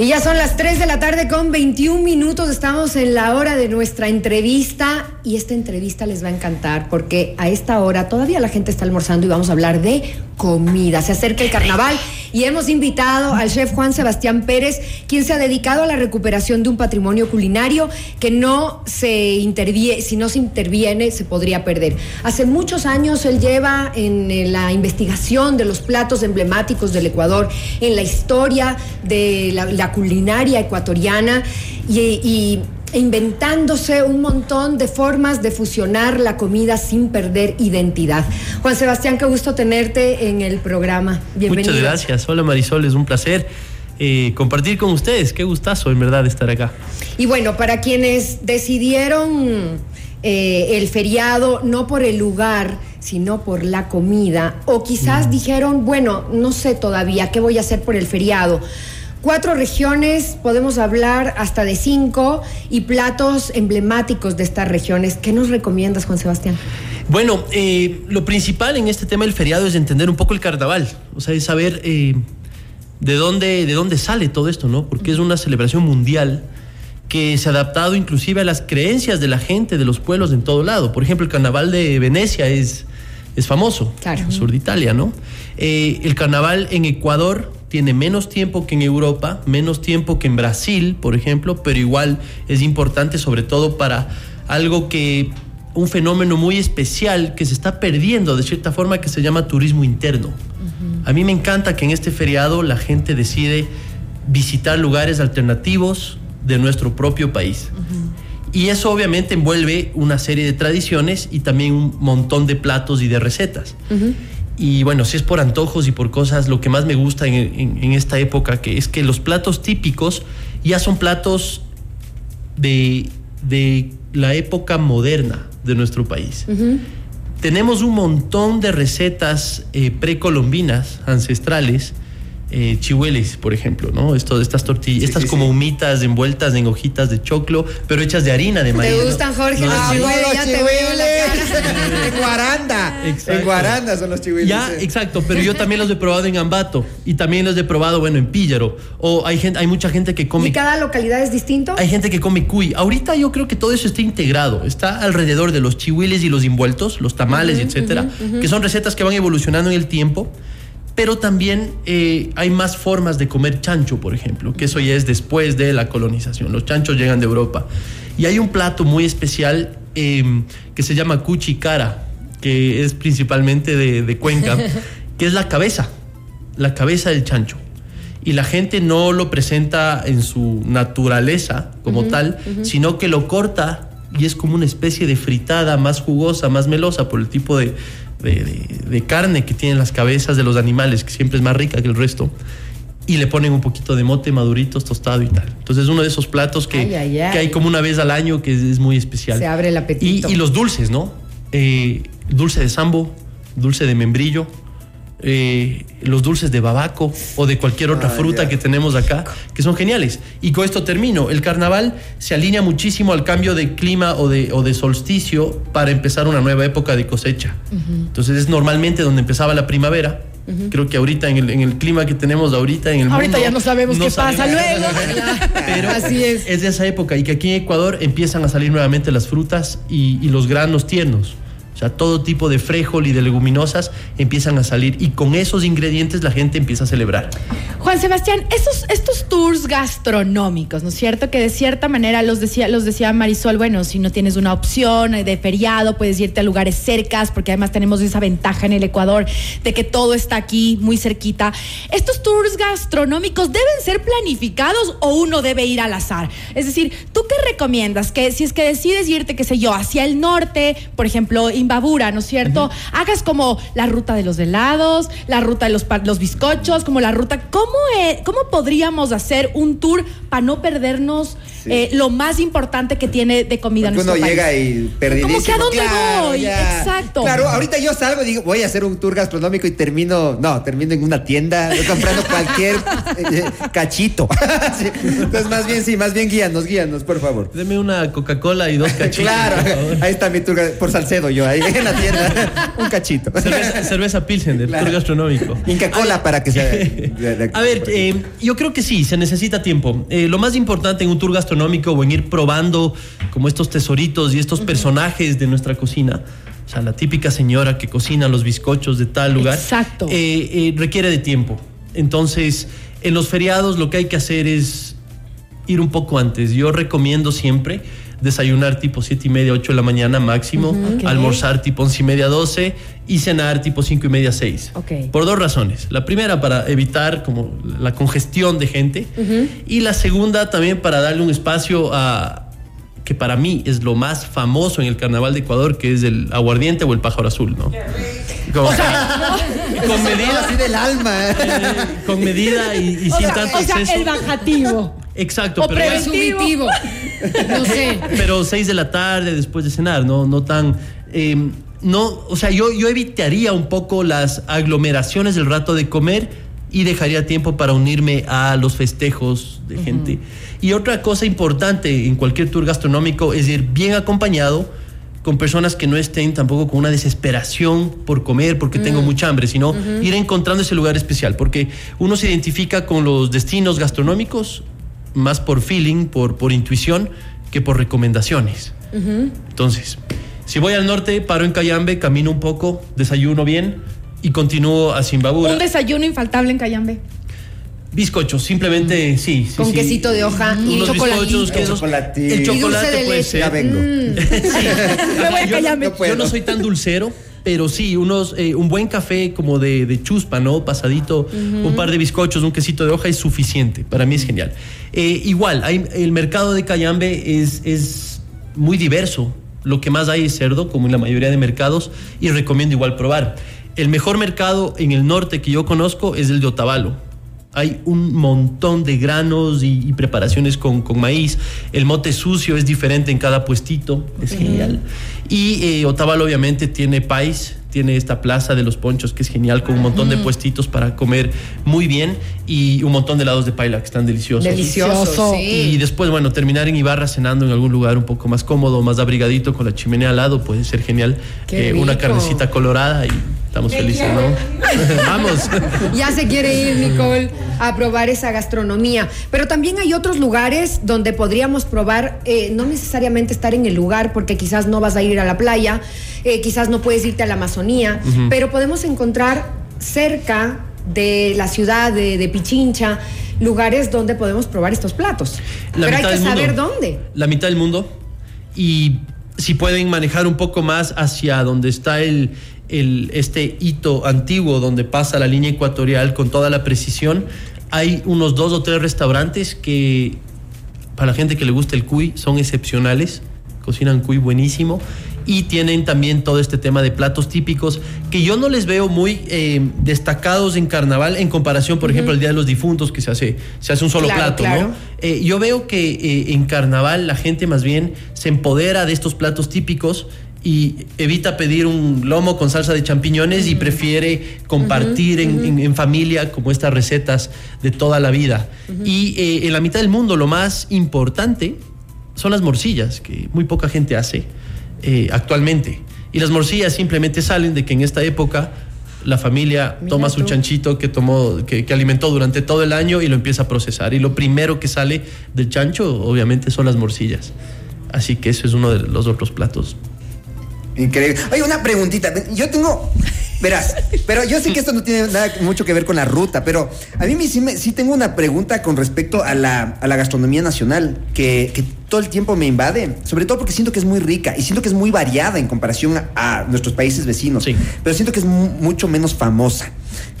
Y ya son las 3 de la tarde con 21 minutos. Estamos en la hora de nuestra entrevista y esta entrevista les va a encantar porque a esta hora todavía la gente está almorzando y vamos a hablar de comida. Se acerca el carnaval y hemos invitado al chef Juan Sebastián Pérez, quien se ha dedicado a la recuperación de un patrimonio culinario que no se interviene, si no se interviene se podría perder. Hace muchos años él lleva en la investigación de los platos emblemáticos del Ecuador, en la historia de la culinaria ecuatoriana y, inventándose un montón de formas de fusionar la comida sin perder identidad. Juan Sebastián, qué gusto tenerte en el programa. Bienvenido. Muchas gracias. Hola Marisol, es un placer. Eh, compartir con ustedes. Qué gustazo, en verdad, estar acá. Y bueno, para quienes decidieron eh, el feriado no por el lugar, sino por la comida, o quizás mm. dijeron, bueno, no sé todavía qué voy a hacer por el feriado Cuatro regiones, podemos hablar hasta de cinco, y platos emblemáticos de estas regiones. ¿Qué nos recomiendas, Juan Sebastián? Bueno, eh, lo principal en este tema del feriado es entender un poco el carnaval, o sea, es saber eh, de, dónde, de dónde sale todo esto, ¿no? Porque es una celebración mundial que se ha adaptado inclusive a las creencias de la gente, de los pueblos en todo lado. Por ejemplo, el carnaval de Venecia es, es famoso, claro. sur de Italia, ¿no? Eh, el carnaval en Ecuador tiene menos tiempo que en Europa, menos tiempo que en Brasil, por ejemplo, pero igual es importante sobre todo para algo que un fenómeno muy especial que se está perdiendo de cierta forma que se llama turismo interno. A mí me encanta que en este feriado la gente decide visitar lugares alternativos de nuestro propio país. Y eso obviamente envuelve una serie de tradiciones y también un montón de platos y de recetas. Y bueno, si es por antojos y por cosas, lo que más me gusta en, esta época, que es que los platos típicos ya son platos de, la época moderna de nuestro país. Tenemos un montón de recetas eh, precolombinas, ancestrales, eh, chihueles, por ejemplo, ¿no? Esto, estas tortillas, estas como humitas envueltas en hojitas de choclo, pero hechas de harina de maíz. ¿Te gustan, Jorge? los chihueles, ya te veo la En Guaranda. En Guaranda son los chihueles. Ya, exacto, pero yo también los he probado en Ambato y también los he probado, bueno, en Píllaro. O hay gente, hay mucha gente que come. ¿Y cada localidad es distinto? Hay gente que come cuy. Ahorita yo creo que todo eso está integrado, está alrededor de los chihuiles y los envueltos, los tamales, etcétera, que son recetas que van evolucionando en el tiempo pero también eh, hay más formas de comer chancho, por ejemplo, que eso ya es después de la colonización. Los chanchos llegan de Europa. Y hay un plato muy especial em, que se llama cuchicara, que es principalmente de, Cuenca, que es la cabeza, la cabeza del chancho. Y la gente no lo presenta en su naturaleza como tal, sino que lo corta y es como una especie de fritada más jugosa, más melosa por el tipo de, de, carne que tienen las cabezas de los animales, que siempre es más rica que el resto y le ponen un poquito de mote maduritos, tostado y tal. Entonces es uno de esos platos que, que hay como una vez al año que es, muy especial. Se abre el apetito. Y, los dulces, ¿no? Eh, dulce de sambo, dulce de membrillo, eh, los dulces de babaco o de cualquier otra fruta que tenemos acá, que son geniales. Y con esto termino. El carnaval se alinea muchísimo al cambio de clima o de, o de solsticio para empezar una nueva época de cosecha. Entonces es normalmente donde empezaba la primavera. Creo que ahorita en el, en el, clima que tenemos ahorita en el ahorita ya no sabemos qué pasa luego. Pero Así es. es de esa época y que aquí en Ecuador empiezan a salir nuevamente las frutas y, y los granos tiernos sea, todo tipo de frijol y de leguminosas empiezan a salir y con esos ingredientes la gente empieza a celebrar. Juan Sebastián, estos, estos tours gastronómicos, ¿no es cierto? Que de cierta manera los decía, los decía Marisol, bueno, si no tienes una opción de feriado, puedes irte a lugares cercas, porque además tenemos esa ventaja en el Ecuador de que todo está aquí muy cerquita. ¿Estos tours gastronómicos deben ser planificados o uno debe ir al azar? Es decir, ¿tú qué recomiendas? Que si es que decides irte, qué sé yo, hacia el norte, por ejemplo, Babura, ¿no es cierto? Hagas como la ruta de los helados, la ruta de los, los bizcochos, como la ruta. ¿Cómo, ¿Cómo podríamos hacer un tour para no perdernos eh, lo más importante que tiene de comida en nuestro uno llega y perdidísimo. Como que a dónde voy, exacto. Claro, ahorita yo salgo y digo, voy a hacer un tour gastronómico y termino, no, termino en una tienda comprando cualquier eh, cachito. Entonces, más bien, sí, más bien guíanos, guíanos, por favor. Deme una Coca-Cola y dos cachitos. claro, ahí está mi tour, por Salcedo yo, ahí en la tienda, un cachito. Cerveza, Pilsen del tour gastronómico. Inca Cola para que sea. A ver, eh, yo creo que sí, se necesita tiempo. Eh, lo más importante en un tour gastronómico o en ir probando como estos tesoritos y estos personajes de nuestra cocina, o sea, la típica señora que cocina los bizcochos de tal lugar, Exacto. eh, eh, requiere de tiempo. Entonces, en los feriados lo que hay que hacer es ir un poco antes. Yo recomiendo siempre desayunar tipo 7 y media, 8 de la mañana máximo, almorzar tipo 11 y media, 12 y cenar tipo 5 y media, 6. Ok. Por dos razones. La primera para evitar como la congestión de gente y la segunda también para darle un espacio a que para mí es lo más famoso en el carnaval de Ecuador, que es el aguardiente o el pájaro azul, ¿no? Como- con medida, así del alma. eh, con medida y, y O sin sea, tanto o sea, exceso. el bajativo. Exacto, o pero Subjetivo. No sé. pero 6 de la tarde después de cenar, no, no tan. eh, no, o sea, yo, yo evitaría un poco las aglomeraciones del rato de comer y dejaría tiempo para unirme a los festejos de gente. Y otra cosa importante en cualquier tour gastronómico es ir bien acompañado con personas que no estén tampoco con una desesperación por comer porque tengo mucha hambre, sino ir encontrando ese lugar especial, porque uno se identifica con los destinos gastronómicos más por feeling, por, por intuición, que por recomendaciones. Entonces, si voy al norte, paro en Cayambe, camino un poco, desayuno bien y continúo a Zimbabura. Un desayuno infaltable en Cayambe. Bizcochos, simplemente sí, sí. Con sí. quesito de hoja y Unos bizcochos, quesos. Chocolatito. El Y dulce chocolate de puede leche. ser. Ya vengo. Me voy a yo, Cayambe. yo no soy tan dulcero, pero sí, unos, eh, un buen café como de, de chuspa, ¿no? Pasadito, un par de bizcochos, un quesito de hoja es suficiente. Para mí es genial. Eh, igual, hay, el mercado de Cayambe es, es muy diverso. Lo que más hay es cerdo, como en la mayoría de mercados, y recomiendo igual probar. El mejor mercado en el norte que yo conozco es el de Otavalo. Hay un montón de granos y, y preparaciones con, con maíz. El mote sucio es diferente en cada puestito, es genial. Y eh, Otavalo obviamente tiene país, tiene esta plaza de los ponchos que es genial, con un montón de puestitos para comer muy bien y un montón de helados de paila que están deliciosos. Delicioso. Sí. Y después, bueno, terminar en Ibarra cenando en algún lugar un poco más cómodo, más abrigadito, con la chimenea al lado, puede ser genial. Qué Eh, una carnecita colorada y estamos felices, ¿no? Vamos. Ya se quiere ir, Nicole, a probar esa gastronomía. Pero también hay otros lugares donde podríamos probar, eh, no necesariamente estar en el lugar, porque quizás no vas a ir a la playa, eh, quizás no puedes irte a la Amazonía, pero podemos encontrar cerca de la ciudad de, de Pichincha lugares donde podemos probar estos platos. La pero hay que mundo. saber dónde. La mitad del mundo. Y si pueden manejar un poco más hacia donde está el, este hito antiguo, donde pasa la línea ecuatorial con toda la precisión, hay unos dos o tres restaurantes que, para la gente que le gusta el cuy, son excepcionales. Cocinan cuy buenísimo. Y tienen también todo este tema de platos típicos que yo no les veo muy eh, destacados en carnaval en comparación, por ejemplo, al Día de los Difuntos, que se hace, se hace un solo Claro, plato, claro. ¿no? Eh, yo veo que eh, en carnaval la gente más bien se empodera de estos platos típicos y evita pedir un lomo con salsa de champiñones y prefiere compartir en, en- en familia como estas recetas de toda la vida. Y eh, en la mitad del mundo lo más importante son las morcillas, que muy poca gente hace eh, actualmente. Y las morcillas simplemente salen de que en esta época la familia Mira toma su tú. chanchito que tomó, que, que alimentó durante todo el año y lo empieza a procesar. Y lo primero que sale del chancho, obviamente, son las morcillas. Así que eso es uno de los otros platos. Increíble. Oye, una preguntita. Yo tengo. Verás, pero yo sé que esto no tiene nada mucho que ver con la ruta, pero a mí sí, me- sí tengo una pregunta con respecto a la, a la gastronomía nacional, que, que todo el tiempo me invade, sobre todo porque siento que es muy rica y siento que es muy variada en comparación a, a nuestros países vecinos, Sí. pero siento que es mu- mucho menos famosa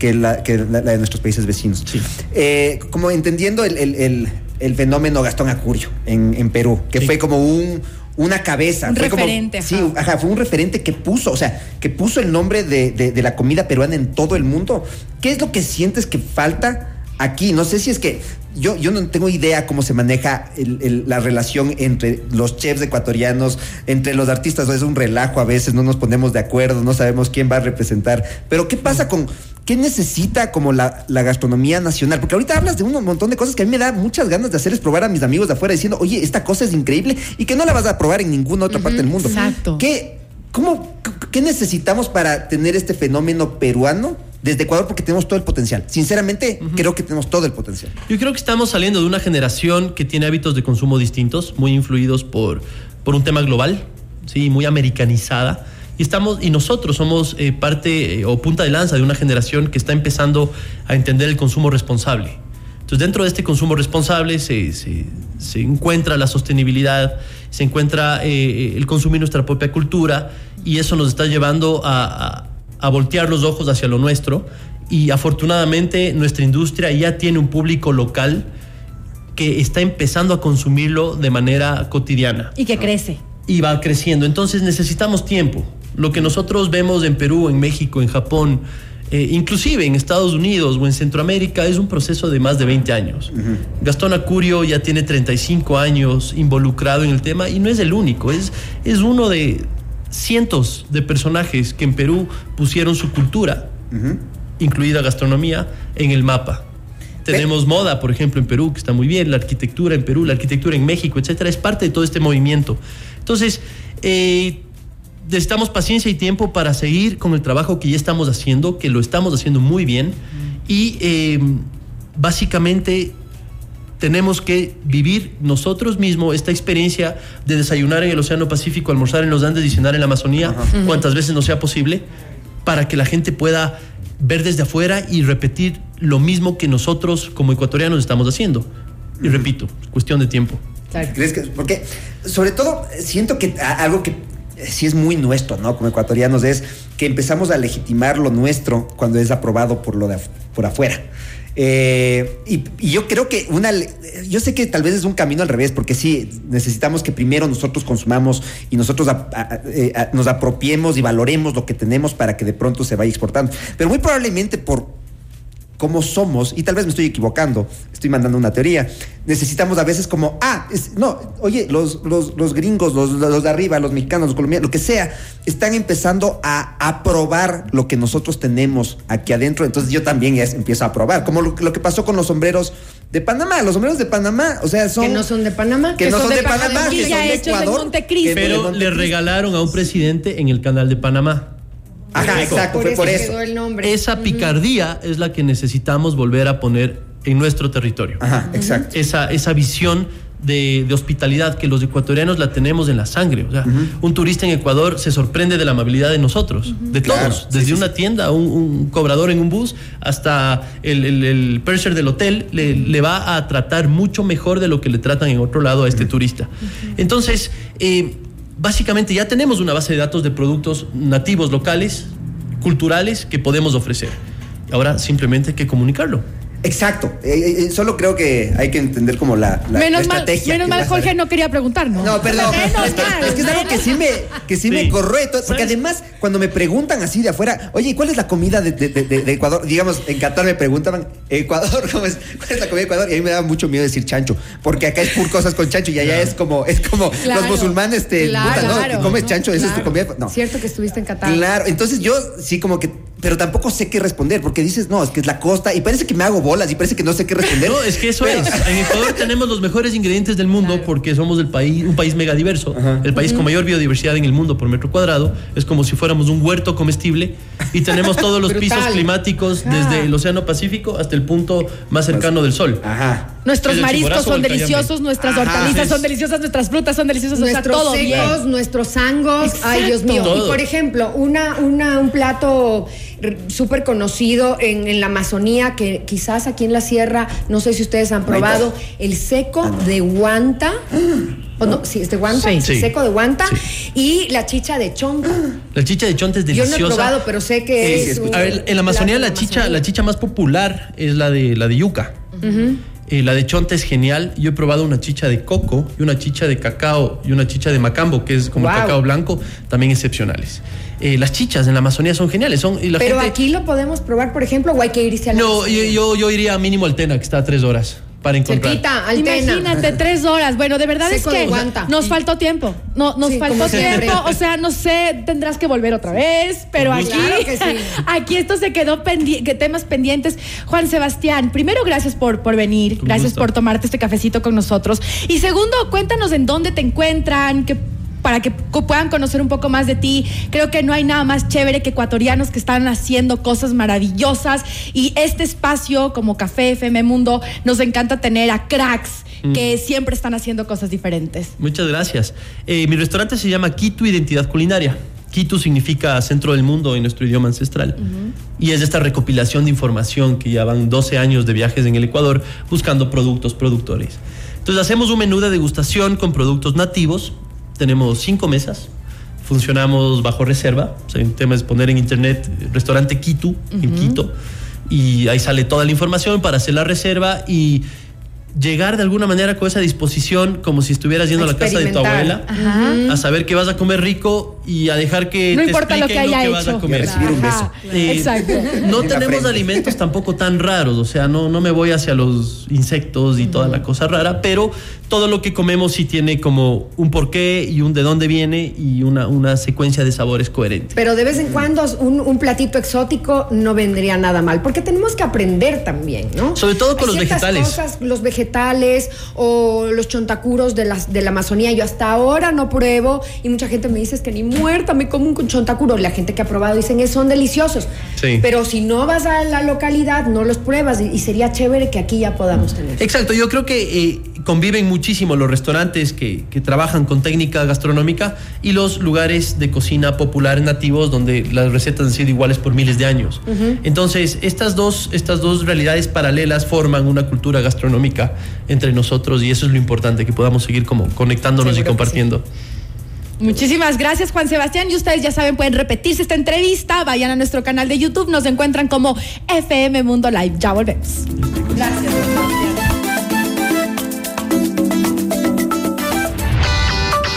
que la, que la- la de nuestros países vecinos. Sí. Eh, como entendiendo el, el- el- el fenómeno Gastón Acurio en, en Perú, que Sí. fue como un, una cabeza. Un fue como- referente, sí, ajá. Ajá, fue un referente que puso, o sea, que puso el nombre de, de- de la comida peruana en todo el mundo. ¿Qué es lo que sientes que falta aquí? No sé si es que yo, yo no tengo idea cómo se maneja el- el- la relación entre los chefs ecuatorianos, entre los artistas, es un relajo a veces, no nos ponemos de acuerdo, no sabemos quién va a representar. Pero ¿qué pasa con... ¿Qué necesita como la, la gastronomía nacional? Porque ahorita hablas de un montón de cosas que a mí me da muchas ganas de hacer es probar a mis amigos de afuera diciendo, oye, esta cosa es increíble y que no la vas a probar en ninguna otra parte del mundo. exacto. ¿Qué, cómo, qué necesitamos para tener este fenómeno peruano desde Ecuador porque tenemos todo el potencial. Sinceramente, creo que tenemos todo el potencial. Yo creo que estamos saliendo de una generación que tiene hábitos de consumo distintos, muy influidos por, por un tema global, sí, muy americanizada. Y estamos, y nosotros somos eh, parte eh, o punta de lanza de una generación que está empezando a entender el consumo responsable. Entonces, dentro de este consumo responsable se, se, se encuentra la sostenibilidad, se encuentra eh, el consumir nuestra propia cultura, y eso nos está llevando a, a, a voltear los ojos hacia lo nuestro. Y afortunadamente nuestra industria ya tiene un público local que está empezando a consumirlo de manera cotidiana Y que crece. y va creciendo. Entonces necesitamos tiempo. Lo que nosotros vemos en Perú, en México, en Japón, eh, inclusive en Estados Unidos o en Centroamérica, es un proceso de más de 20 años. Gastón Acurio ya tiene 35 años involucrado en el tema y no es el único, es, es uno de cientos de personajes que en Perú pusieron su cultura, incluida gastronomía, en el mapa. Tenemos moda, por ejemplo, en Perú, que está muy bien, la arquitectura en Perú, la arquitectura en México, etcétera, es parte de todo este movimiento. Entonces, eh, necesitamos paciencia y tiempo para seguir con el trabajo que ya estamos haciendo, que lo estamos haciendo muy bien, y eh, básicamente tenemos que vivir nosotros mismos esta experiencia de desayunar en el Océano Pacífico, almorzar en los Andes y cenar en la Amazonía, cuantas veces no sea posible, para que la gente pueda ver desde afuera y repetir lo mismo que nosotros como ecuatorianos estamos haciendo. Y repito, es cuestión de tiempo. Claro. ¿Crees que? Porque, sobre todo, siento que a- algo que sí es muy nuestro, ¿no? Como ecuatorianos, es que empezamos a legitimar lo nuestro cuando es aprobado por lo de por afuera. Eh, y, yo creo que una. Yo sé que tal vez es un camino al revés, porque sí, necesitamos que primero nosotros consumamos y nosotros eh, nos apropiemos y valoremos lo que tenemos para que de pronto se vaya exportando. Pero muy probablemente por como somos, y tal vez me estoy equivocando, estoy mandando una teoría, necesitamos a veces como, ah, es- no, oye, los, los, los gringos, los, los de arriba, los mexicanos, los colombianos, lo que sea, están empezando a aprobar lo que nosotros tenemos aquí adentro, entonces yo también ya empiezo a aprobar, como lo, lo que pasó con los sombreros de Panamá, los sombreros de Panamá, o sea, son... Que no son de Panamá. que no son de Panamá, que son de en Ecuador. Montecristo. Pero le regalaron a un presidente en el canal de Panamá. Ajá, exacto, fue por eso. quedó el nombre. Esa picardía es la que necesitamos volver a poner en nuestro territorio. Ajá, exacto. Esa, esa visión de, de hospitalidad que los ecuatorianos la tenemos en la sangre. O sea, un turista en Ecuador se sorprende de la amabilidad de nosotros, de todos, Claro, sí, desde sí, una sí. tienda, un, un cobrador en un bus, hasta el, el, el purser del hotel, le, le va a tratar mucho mejor de lo que le tratan en otro lado a este turista. Entonces, eh, básicamente ya tenemos una base de datos de productos nativos locales, culturales, que podemos ofrecer. Ahora simplemente hay que comunicarlo. Exacto. Eh, eh, solo creo que hay que entender como la, la- la menos mal, estrategia. menos mal Jorge no quería preguntar, ¿no? No, perdón. Menos es, que, mal, es que es algo que sí me, que sí Sí. me corroe. todo- porque además, cuando me preguntan así de afuera, oye, ¿y cuál es la comida de, de- de- de Ecuador? Digamos, en Qatar me preguntaban, ¿Ecuador? ¿Cómo es? ¿Cuál es la comida de Ecuador? Y a mí me da mucho miedo decir chancho. Porque acá es pur cosas con chancho y allá es como, es como Claro. los musulmanes te Claro, puta, ¿no? claro. ¿Comes chancho? Esa es tu comida. No. Cierto que estuviste en Qatar. Claro, entonces yo sí como que, pero tampoco sé qué responder, porque dices, no, es que es la costa, y parece que me hago bolas, y parece que no sé qué responder. No, es que eso Pero- es. En Ecuador tenemos los mejores ingredientes del mundo porque somos el país, un país megadiverso, el país con mayor biodiversidad en el mundo por metro cuadrado. Es como si fuéramos un huerto comestible y tenemos todos los Brutal. pisos climáticos Ah. desde el Océano Pacífico hasta el punto más cercano del Sol. Ajá. Nuestros mariscos son deliciosos, nuestras Ajá. hortalizas Es- son deliciosas, nuestras frutas son deliciosas, o sea, Nuestros todo secos, bien. nuestros sangos. Ay, Dios mío. Todo. Y por ejemplo, una, una, un plato súper conocido en, en la Amazonía, que quizás aquí en la sierra, no sé si ustedes han probado, el seco de guanta. ¿O no? Sí, es de guanta. Sí. el Sí. seco de guanta. Sí. Y la chicha de chongo. La chicha de chonte es Yo deliciosa. no he probado, pero sé que Sí, es. sí, escuché. un A ver, en la Amazonía la chicha, Amazonía. la chicha más popular es la de la de yuca. Eh, la de chonte es genial. Yo he probado una chicha de coco y una chicha de cacao y una chicha de macambo, que es como Wow. cacao blanco, también excepcionales. Eh, las chichas en la Amazonía son geniales. Son, y la Pero gente- aquí lo podemos probar, por ejemplo, o hay que irse a la No, yo, yo, yo iría a mínimo al Tena, que está a tres horas para encontrar. Cerquita, Altena. Imagínate, tres horas. Bueno, de verdad Seco es que guanta. nos faltó tiempo. No, nos Sí, faltó tiempo. O sea, no sé, tendrás que volver otra vez, pero aquí, gusto. Claro que sí. aquí esto se quedó pendiente, temas pendientes. Juan Sebastián, primero, gracias por, por venir, Con gracias gusto. por tomarte este cafecito con nosotros. Y segundo, cuéntanos en dónde te encuentran, qué para que puedan conocer un poco más de ti. Creo que no hay nada más chévere que ecuatorianos que están haciendo cosas maravillosas y este espacio como Café FM Mundo nos encanta tener a cracks que siempre están haciendo cosas diferentes. Muchas gracias. Eh, mi restaurante se llama Quito Identidad Culinaria. Quito significa centro del mundo en nuestro idioma ancestral. Y es esta recopilación de información que ya van 12 años de viajes en el Ecuador buscando productos, productores. Entonces hacemos un menú de degustación con productos nativos. Tenemos cinco mesas. Funcionamos bajo reserva. O sea, tema es poner en internet restaurante Quito, en Quito. Y ahí sale toda la información para hacer la reserva y llegar de alguna manera con esa disposición como si estuvieras yendo a la casa de tu abuela a saber que vas a comer rico y a dejar que No te importa lo que haya vas a hecho. comer. Recibir un beso. Ajá, Eh, Exacto. No tenemos alimentos tampoco tan raros, o sea, no, no me voy hacia los insectos y toda la cosa rara, pero todo lo que comemos sí tiene como un porqué y un de dónde viene y una, una secuencia de sabores coherente. Pero de vez en cuando un, un platito exótico no vendría nada mal, porque tenemos que aprender también, ¿no? Sobre todo con Hay los vegetales. Cosas, los vegetales o los chontacuros de, las, de la Amazonía, yo hasta ahora no pruebo y mucha gente me dice es que ni muerta me como un chontacuro. La gente que ha probado dicen que son deliciosos. Sí. Pero si no vas a la localidad, no los pruebas y, y sería chévere que aquí ya podamos tener. Exacto, yo creo que eh, conviven muchísimo los restaurantes que, que trabajan con técnica gastronómica y los lugares de cocina popular nativos donde las recetas han sido iguales por miles de años. Entonces, estas dos, estas dos realidades paralelas forman una cultura gastronómica entre nosotros y eso es lo importante, que podamos seguir como conectándonos y Seguro compartiendo. Muchísimas gracias, Juan Sebastián. Y ustedes ya saben, pueden repetirse esta entrevista. Vayan a nuestro canal de YouTube. Nos encuentran como FM Mundo Live. Ya volvemos. Gracias.